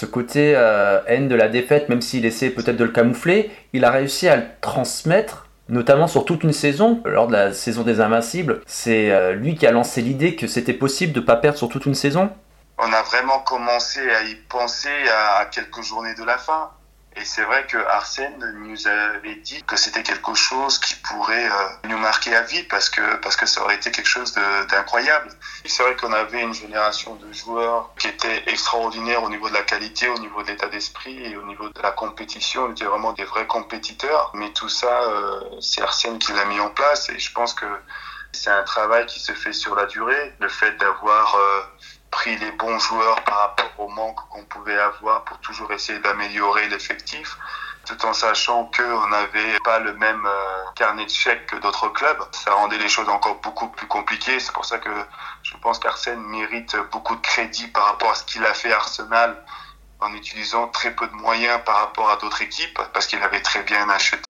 ce côté euh, haine de la défaite, même s'il essaie peut-être de le camoufler, il a réussi à le transmettre, notamment sur toute une saison. Lors de la saison des Invincibles, c'est euh, lui qui a lancé l'idée que c'était possible de ne pas perdre sur toute une saison. On a vraiment commencé à y penser à quelques journées de la fin. Et c'est vrai que Arsène nous avait dit que c'était quelque chose qui pourrait euh, nous marquer à vie parce que parce que ça aurait été quelque chose d'incroyable. C'est vrai qu'on avait une génération de joueurs qui étaient extraordinaires au niveau de la qualité, au niveau de l'état d'esprit et au niveau de la compétition. On était vraiment des vrais compétiteurs. Mais tout ça, euh, c'est Arsène qui l'a mis en place et je pense que c'est un travail qui se fait sur la durée. Le fait d'avoir euh, pris les bons joueurs par rapport au manque qu'on pouvait avoir pour toujours essayer d'améliorer l'effectif, tout en sachant qu'on n'avait pas le même euh, carnet de chèques que d'autres clubs. Ça rendait les choses encore beaucoup plus compliquées. C'est pour ça que je pense qu'Arsène mérite beaucoup de crédit par rapport à ce qu'il a fait Arsenal en utilisant très peu de moyens par rapport à d'autres équipes, parce qu'il avait très bien acheté.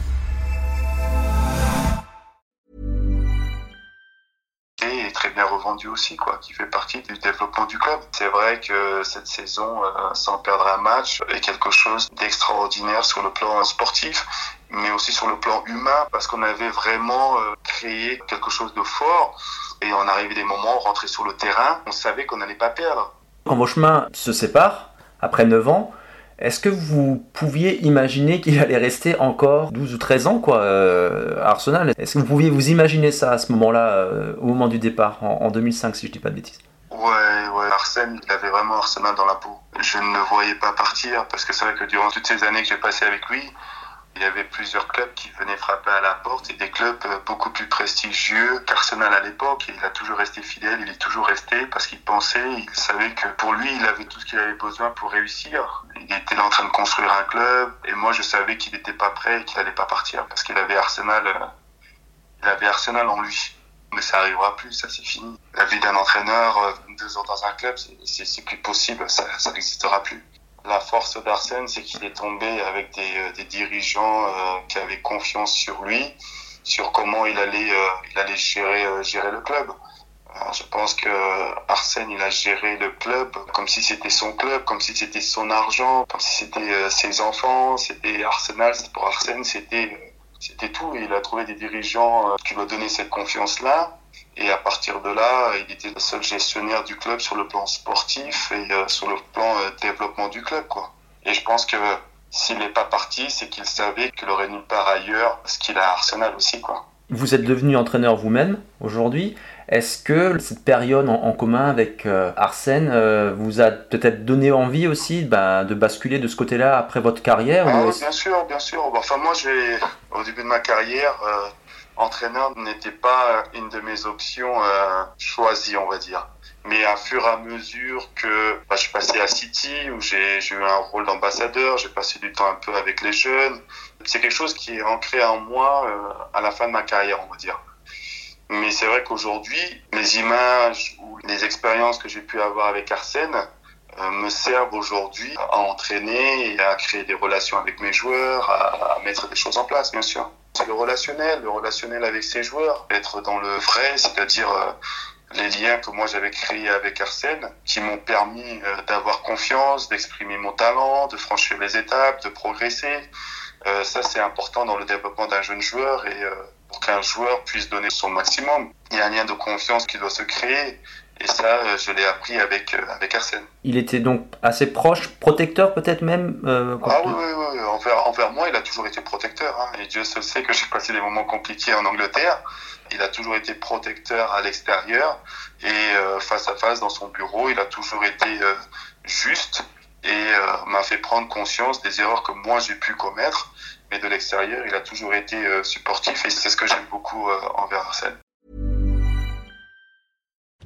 Aussi, quoi, qui fait partie du développement du club. C'est vrai que cette saison, euh, sans perdre un match, est quelque chose d'extraordinaire sur le plan sportif, mais aussi sur le plan humain, parce qu'on avait vraiment euh, créé quelque chose de fort. Et on arrivait des moments, on rentrait sur le terrain, on savait qu'on n'allait pas perdre. Quand vos chemins se séparent, après 9 ans, est-ce que vous pouviez imaginer qu'il allait rester encore 12 ou 13 ans quoi, euh, à Arsenal? Est-ce que vous pouviez vous imaginer ça à ce moment-là, euh, au moment du départ, en, 2005, si je dis pas de bêtises? Ouais, ouais, Arsène, il avait vraiment Arsenal dans la peau. Je ne le voyais pas partir parce que c'est vrai que durant toutes ces années que j'ai passées avec lui, il y avait plusieurs clubs qui venaient frapper à la porte et des clubs euh, beaucoup plus prestigieux qu'Arsenal à l'époque. il a toujours resté fidèle, il est toujours resté parce qu'il pensait, il savait que pour lui, il avait tout ce qu'il avait besoin pour réussir. Il était en train de construire un club et moi, je savais qu'il n'était pas prêt et qu'il n'allait pas partir parce qu'il avait Arsenal, euh, il avait Arsenal en lui. Mais ça arrivera plus, ça c'est fini. La vie d'un entraîneur, euh, deux ans dans un club, c'est plus possible, ça n'existera plus. La force d'Arsène, c'est qu'il est tombé avec des, euh, dirigeants qui avaient confiance sur lui, sur comment il allait, gérer le club. Je pense que Arsène, il a géré le club comme si c'était son club, comme si c'était son argent, comme si c'était ses enfants, c'était Arsenal, pour Arsène, c'était c'était tout. il a trouvé des dirigeants qui lui ont donné cette confiance-là. Et à partir de là, il était le seul gestionnaire du club sur le plan sportif et euh, sur le plan euh, développement du club. Quoi. Et je pense que s'il n'est pas parti, c'est qu'il savait qu'il aurait nulle part ailleurs ce qu'il a à Arsenal aussi. Quoi. Vous êtes devenu entraîneur vous-même aujourd'hui. Est-ce que cette période en, commun avec euh, Arsène vous a peut-être donné envie aussi bah, de basculer de ce côté-là après votre carrière ah, Bien sûr, bien sûr. Enfin, moi, j'ai, au début de ma carrière, entraîneur n'était pas une de mes options euh, choisies, on va dire. Mais à fur et à mesure que bah, je suis passé à City, où j'ai eu un rôle d'ambassadeur, j'ai passé du temps un peu avec les jeunes, c'est quelque chose qui est ancré en moi euh, à la fin de ma carrière, on va dire. Mais c'est vrai qu'aujourd'hui, les images ou les expériences que j'ai pu avoir avec Arsène euh, me servent aujourd'hui à entraîner et à créer des relations avec mes joueurs, à mettre des choses en place, bien sûr. C'est le relationnel, le relationnel avec ses joueurs, être dans le vrai, c'est-à-dire euh, les liens que moi j'avais créés avec Arsène, qui m'ont permis euh, d'avoir confiance, d'exprimer mon talent, de franchir les étapes, de progresser. Euh, ça, c'est important dans le développement d'un jeune joueur et pour qu'un joueur puisse donner son maximum. Il y a un lien de confiance qui doit se créer et ça, euh, je l'ai appris avec, euh, avec Arsène. Il était donc assez proche, protecteur peut-être même euh, Ah oui, oui, oui. Envers, envers, moi, il a toujours été protecteur. Hein. Et Dieu seul sait que j'ai passé des moments compliqués en Angleterre. Il a toujours été protecteur à l'extérieur et face à face dans son bureau. Il a toujours été juste et m'a fait prendre conscience des erreurs que moi j'ai pu commettre. Mais de l'extérieur, il a toujours été supportif et c'est ce que j'aime beaucoup envers Arsène.